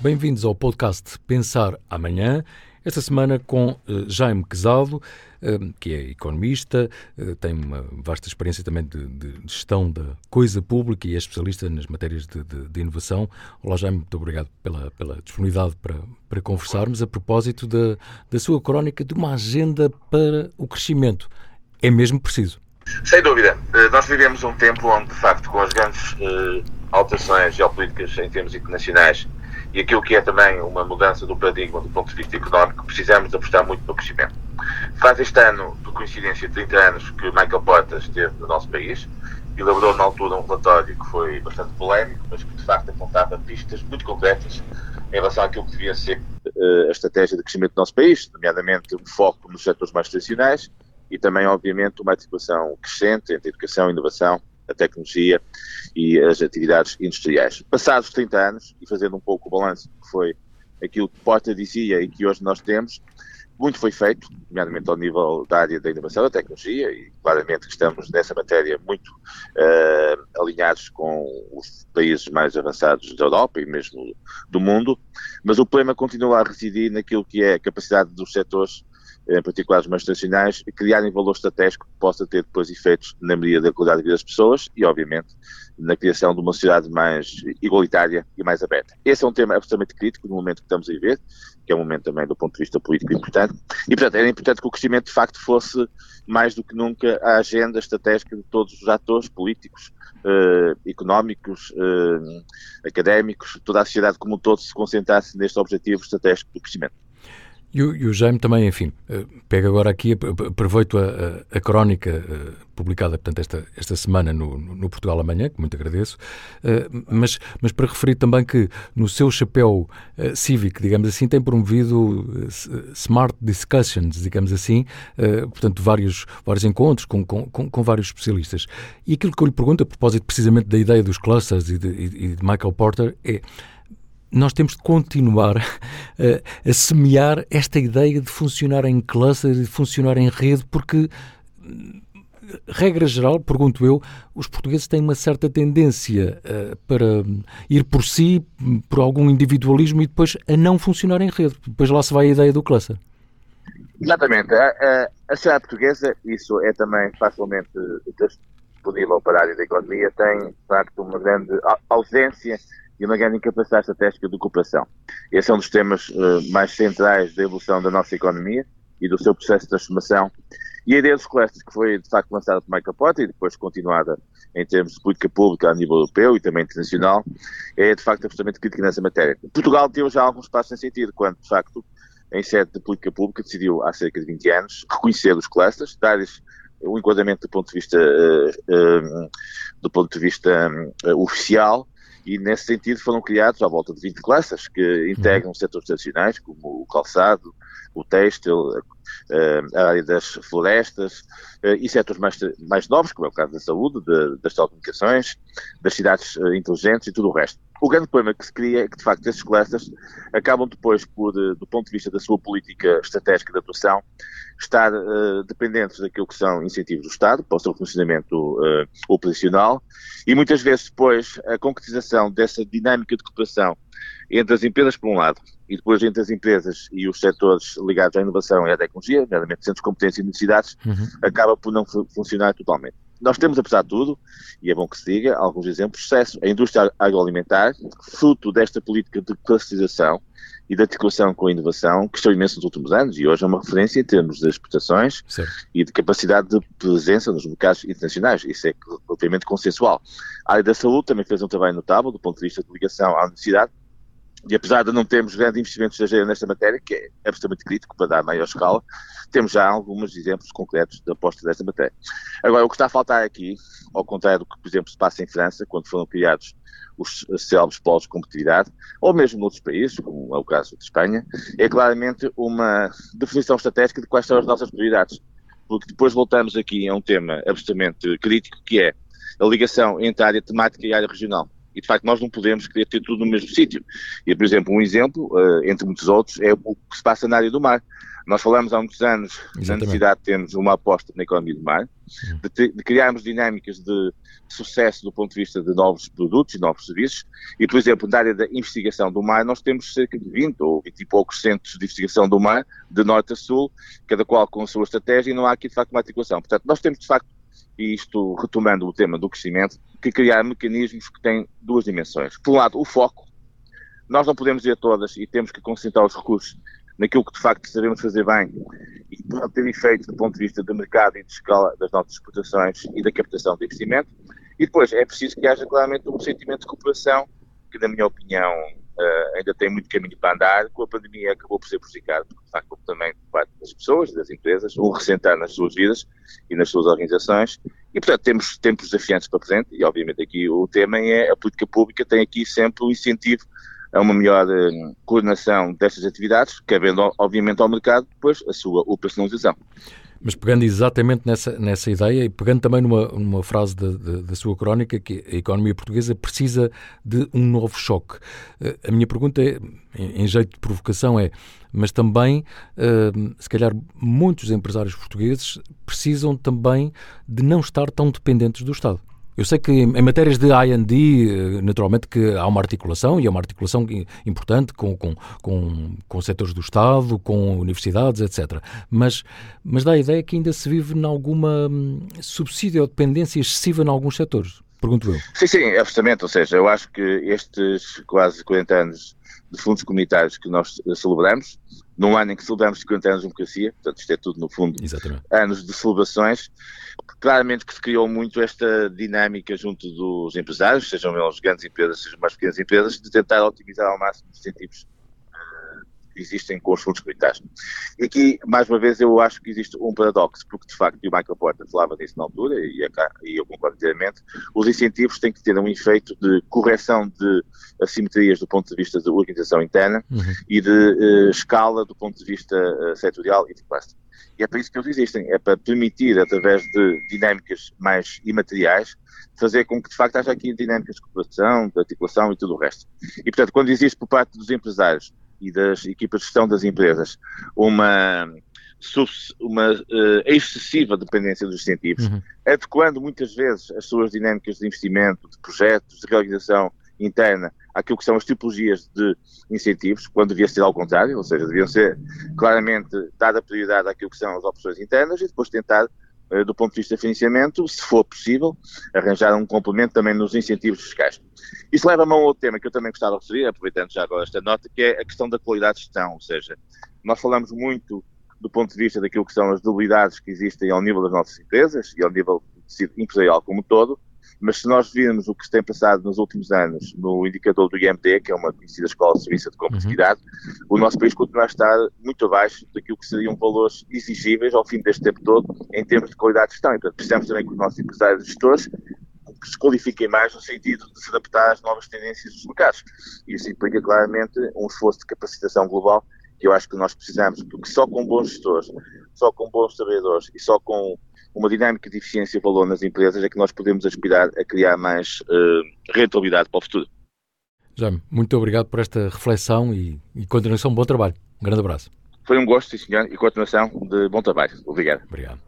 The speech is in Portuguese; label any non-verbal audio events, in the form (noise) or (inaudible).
Bem-vindos ao podcast Pensar Amanhã. Esta semana com uh, Jaime Quezado, uh, que é economista, uh, tem uma vasta experiência também de, de, gestão da coisa pública e é especialista nas matérias de, de, de, inovação. Olá, Jaime, muito obrigado pela, pela disponibilidade para, para conversarmos a propósito da, da sua crónica de uma agenda para o crescimento. É mesmo preciso? Sem dúvida. Nós vivemos um tempo onde, de facto, com as grandes alterações geopolíticas em termos internacionais, e aquilo que é também uma mudança do paradigma do ponto de vista económico, precisamos apostar muito no crescimento. Faz este ano, por coincidência, 30 anos que Michael Portas esteve no nosso país, elaborou na altura um relatório que foi bastante polémico, mas que de facto apontava pistas muito concretas em relação àquilo que devia ser uh, a estratégia de crescimento do nosso país, nomeadamente um foco nos setores mais tradicionais e também, obviamente, uma articulação crescente entre educação, inovação a tecnologia e as atividades industriais. Passados 30 anos, e fazendo um pouco o balanço que foi aquilo que Porta dizia e que hoje nós temos, muito foi feito, nomeadamente ao nível da área da inovação, da tecnologia, e claramente que estamos nessa matéria muito uh, alinhados com os países mais avançados da Europa e mesmo do mundo, mas o problema continua a residir naquilo que é a capacidade dos setores em particular os mais tradicionais, criarem valor estratégico que possa ter depois efeitos na melhoria da qualidade de vida das pessoas e, obviamente, na criação de uma sociedade mais igualitária e mais aberta. Esse é um tema absolutamente crítico no momento que estamos a viver, que é um momento também do ponto de vista político importante, e, portanto, era importante que o crescimento, de facto, fosse mais do que nunca a agenda estratégica de todos os atores políticos, eh, económicos, eh, académicos, toda a sociedade como um todo se concentrasse neste objetivo estratégico do crescimento. E o, e o, Jaime também, enfim, eh, pega agora aqui, aproveito a, a, a crónica eh, publicada, portanto, esta, esta semana no, no, Portugal Amanhã, que muito agradeço, eh, mas, mas para referir também que no seu chapéu cívico, digamos assim, tem promovido smart discussions, digamos assim, portanto, vários, vários encontros com, com, com, vários especialistas. E aquilo que eu lhe pergunto, a propósito precisamente da ideia dos clusters e de, e de Michael Porter, é nós temos de continuar a, (laughs) a, semear esta ideia de funcionar em cluster, de funcionar em rede, porque, regra geral, pergunto eu, os portugueses têm uma certa tendência uh, para ir por si, por algum individualismo e depois a não funcionar em rede. Depois lá se vai a ideia do cluster. Exatamente. A, a, sociedade portuguesa, isso é também facilmente disponível para a área da economia, tem, de facto, uma grande ausência e uma grande incapacidade estratégica de cooperação. Esse é um dos temas uh, mais centrais da evolução da nossa economia e do seu processo de transformação. E a ideia dos clusters, que foi de facto lançada por Michael Potter e depois continuada em termos de política pública a nível europeu e também internacional, é de facto absolutamente crítica nessa matéria. Portugal deu já alguns passos nesse sentido, quando de facto, em sede de política pública, decidiu há cerca de 20 anos reconhecer os clusters, dar-lhes um enquadramento do ponto de vista, uh, uh, do ponto de vista oficial e nesse sentido foram criados à volta de 20 classes que integram setores tradicionais, como o calçado, o têxtil, a área das florestas eh, e setores mais, mais novos, como é o caso da saúde, de, das telecomunicações, das cidades eh, inteligentes e tudo o resto. O grande problema que se cria é que, de facto, esses clusters acabam depois, por, eh, do ponto de vista da sua política estratégica de atuação, estar uh, dependentes daquilo que são incentivos do Estado para o seu funcionamento uh, operacional e muitas vezes depois a concretização dessa dinâmica de cooperação entre as empresas por um lado e depois entre as empresas e os setores ligados à inovação e à tecnologia, nomeadamente centros de competência e universidades, uhum. acaba por não funcionar totalmente. Nós temos, apesar de tudo, e é bom que se diga, alguns exemplos de sucesso. A indústria agroalimentar, fruto desta política de classificação e de articulação com a inovação, que cresceu imenso nos últimos anos e hoje é uma referência em termos de exportações certo. e de capacidade de presença nos mercados internacionais. Isso é obviamente consensual. A área da saúde também fez um trabalho notável do ponto de vista de ligação à universidade e apesar de não termos grandes investimentos estrangeiros nesta matéria, que é absolutamente crítico para dar maior escala, temos já alguns exemplos concretos de aposta desta matéria. Agora, o que está a faltar aqui, ao contrário do que, por exemplo, se passa em França, quando foram criados os célebres polos de competitividade, ou mesmo noutros países, como é o caso de Espanha, é claramente uma definição estratégica de quais são as nossas prioridades. Porque depois voltamos aqui a um tema absolutamente crítico, que é a ligação entre a área temática e a área regional E de facto nós não podemos querer ter tudo no mesmo sítio. E, por exemplo, um exemplo, uh, entre muitos outros, é o que se passa na área do mar. Nós falamos há muitos anos Exatamente. da necessidade de termos uma aposta na economia do mar, de, de, criarmos dinâmicas de sucesso do ponto de vista de novos produtos e novos serviços. E, por exemplo, na área da investigação do mar, nós temos cerca de 20 ou 20 e poucos centros de investigação do mar, de norte a sul, cada qual com a sua estratégia, e não há aqui, de facto, uma articulação. Portanto, nós temos, de facto, e isto retomando o tema do crescimento, que criar mecanismos que têm duas dimensões. Por um lado, o foco. Nós não podemos ir a todas e temos que concentrar os recursos naquilo que de facto sabemos fazer bem e pode ter efeitos do ponto de vista do mercado e de escala das nossas exportações e da captação de investimento. E depois é preciso que haja claramente um sentimento de cooperação que, na minha opinião, ainda tem muito caminho para andar. Com a pandemia acabou por ser prejudicado, porque de facto também parte das pessoas, das empresas, o ressentar nas suas vidas e nas suas organizações. E, portanto, temos tempos desafiantes para presente e, obviamente, aqui o tema é a política pública tem aqui sempre o incentivo a uma melhor uh, coordenação destas atividades, cabendo, obviamente, ao mercado depois a sua operacionalização. Mas pegando exatamente nessa, nessa ideia e pegando também numa, numa frase da sua crónica, que a economia portuguesa precisa de um novo choque. Uh, a minha pergunta é, em, jeito de provocação, é: mas também, uh, se calhar, muitos empresários portugueses precisam também de não estar tão dependentes do Estado. Eu sei que em matérias de I&D, eh, naturalmente que há uma articulação, e é uma articulação importante com, com, com, com setores do Estado, com universidades, etc. Mas, mas dá a ideia que ainda se vive em alguma hum, subsídio ou dependência excessiva em alguns setores. Pergunto eu. Sim, sim, absolutamente. Ou seja, eu acho que estes quase 40 anos de fundos comunitários que nós celebramos, num ano em que celebramos 50 anos de democracia, portanto isto é tudo no fundo Exatamente. anos de celebrações, claramente que se criou muito esta dinâmica junto dos empresários, sejam eles grandes empresas, sejam mais pequenas empresas, de tentar otimizar ao máximo os incentivos existem com os fundos comunitários. E aqui, mais uma vez, eu acho que existe um paradoxo, porque de facto, e o Michael Porter falava disso na altura, e, e eu concordo inteiramente, os incentivos têm que ter um efeito de correção de assimetrias do ponto de vista da organização interna uhum. e de uh, escala do ponto de vista uh, setorial e de classe. E é para isso que eles existem, é para permitir, através de dinâmicas mais imateriais, fazer com que de facto haja aqui dinâmicas de cooperação, de articulação e tudo o resto. E portanto, quando existe por parte dos empresários e das equipas de gestão das empresas uma, uma uh, excessiva dependência dos incentivos, uhum. adequando muitas vezes as suas dinâmicas de investimento, de projetos, de realização interna àquilo que são as tipologias de incentivos, quando devia ser ao contrário, ou seja, deviam ser claramente dada prioridade àquilo que são as opções internas e depois tentar eh, do ponto de vista de financiamento, se for possível, arranjar um complemento também nos incentivos fiscais. Isso leva-me a um outro tema que eu também gostava de referir, aproveitando já agora esta nota, que é a questão da qualidade de gestão, ou seja, nós falamos muito do ponto de vista daquilo que são as debilidades que existem ao nível das nossas empresas e ao nível empresarial como todo, mas se nós virmos o que se tem passado nos últimos anos no indicador do IMD, que é uma conhecida escola de serviço de competitividade, uhum. o nosso país continua a estar muito abaixo daquilo que seriam valores exigíveis ao fim deste tempo todo em termos de qualidade de gestão. E, portanto, precisamos também que os nossos empresários e gestores que se qualifiquem mais no sentido de se adaptar às novas tendências dos mercados. E isso implica claramente um esforço de capacitação global que eu acho que nós precisamos, porque só com bons gestores, só com bons trabalhadores e só com uma dinâmica de eficiência e valor nas empresas é que nós podemos aspirar a criar mais uh, rentabilidade para o futuro. Jaime, muito obrigado por esta reflexão e, e continuação. Bom trabalho. Um grande abraço. Foi um gosto, sim, senhor, e continuação de bom trabalho. Obrigado. Obrigado.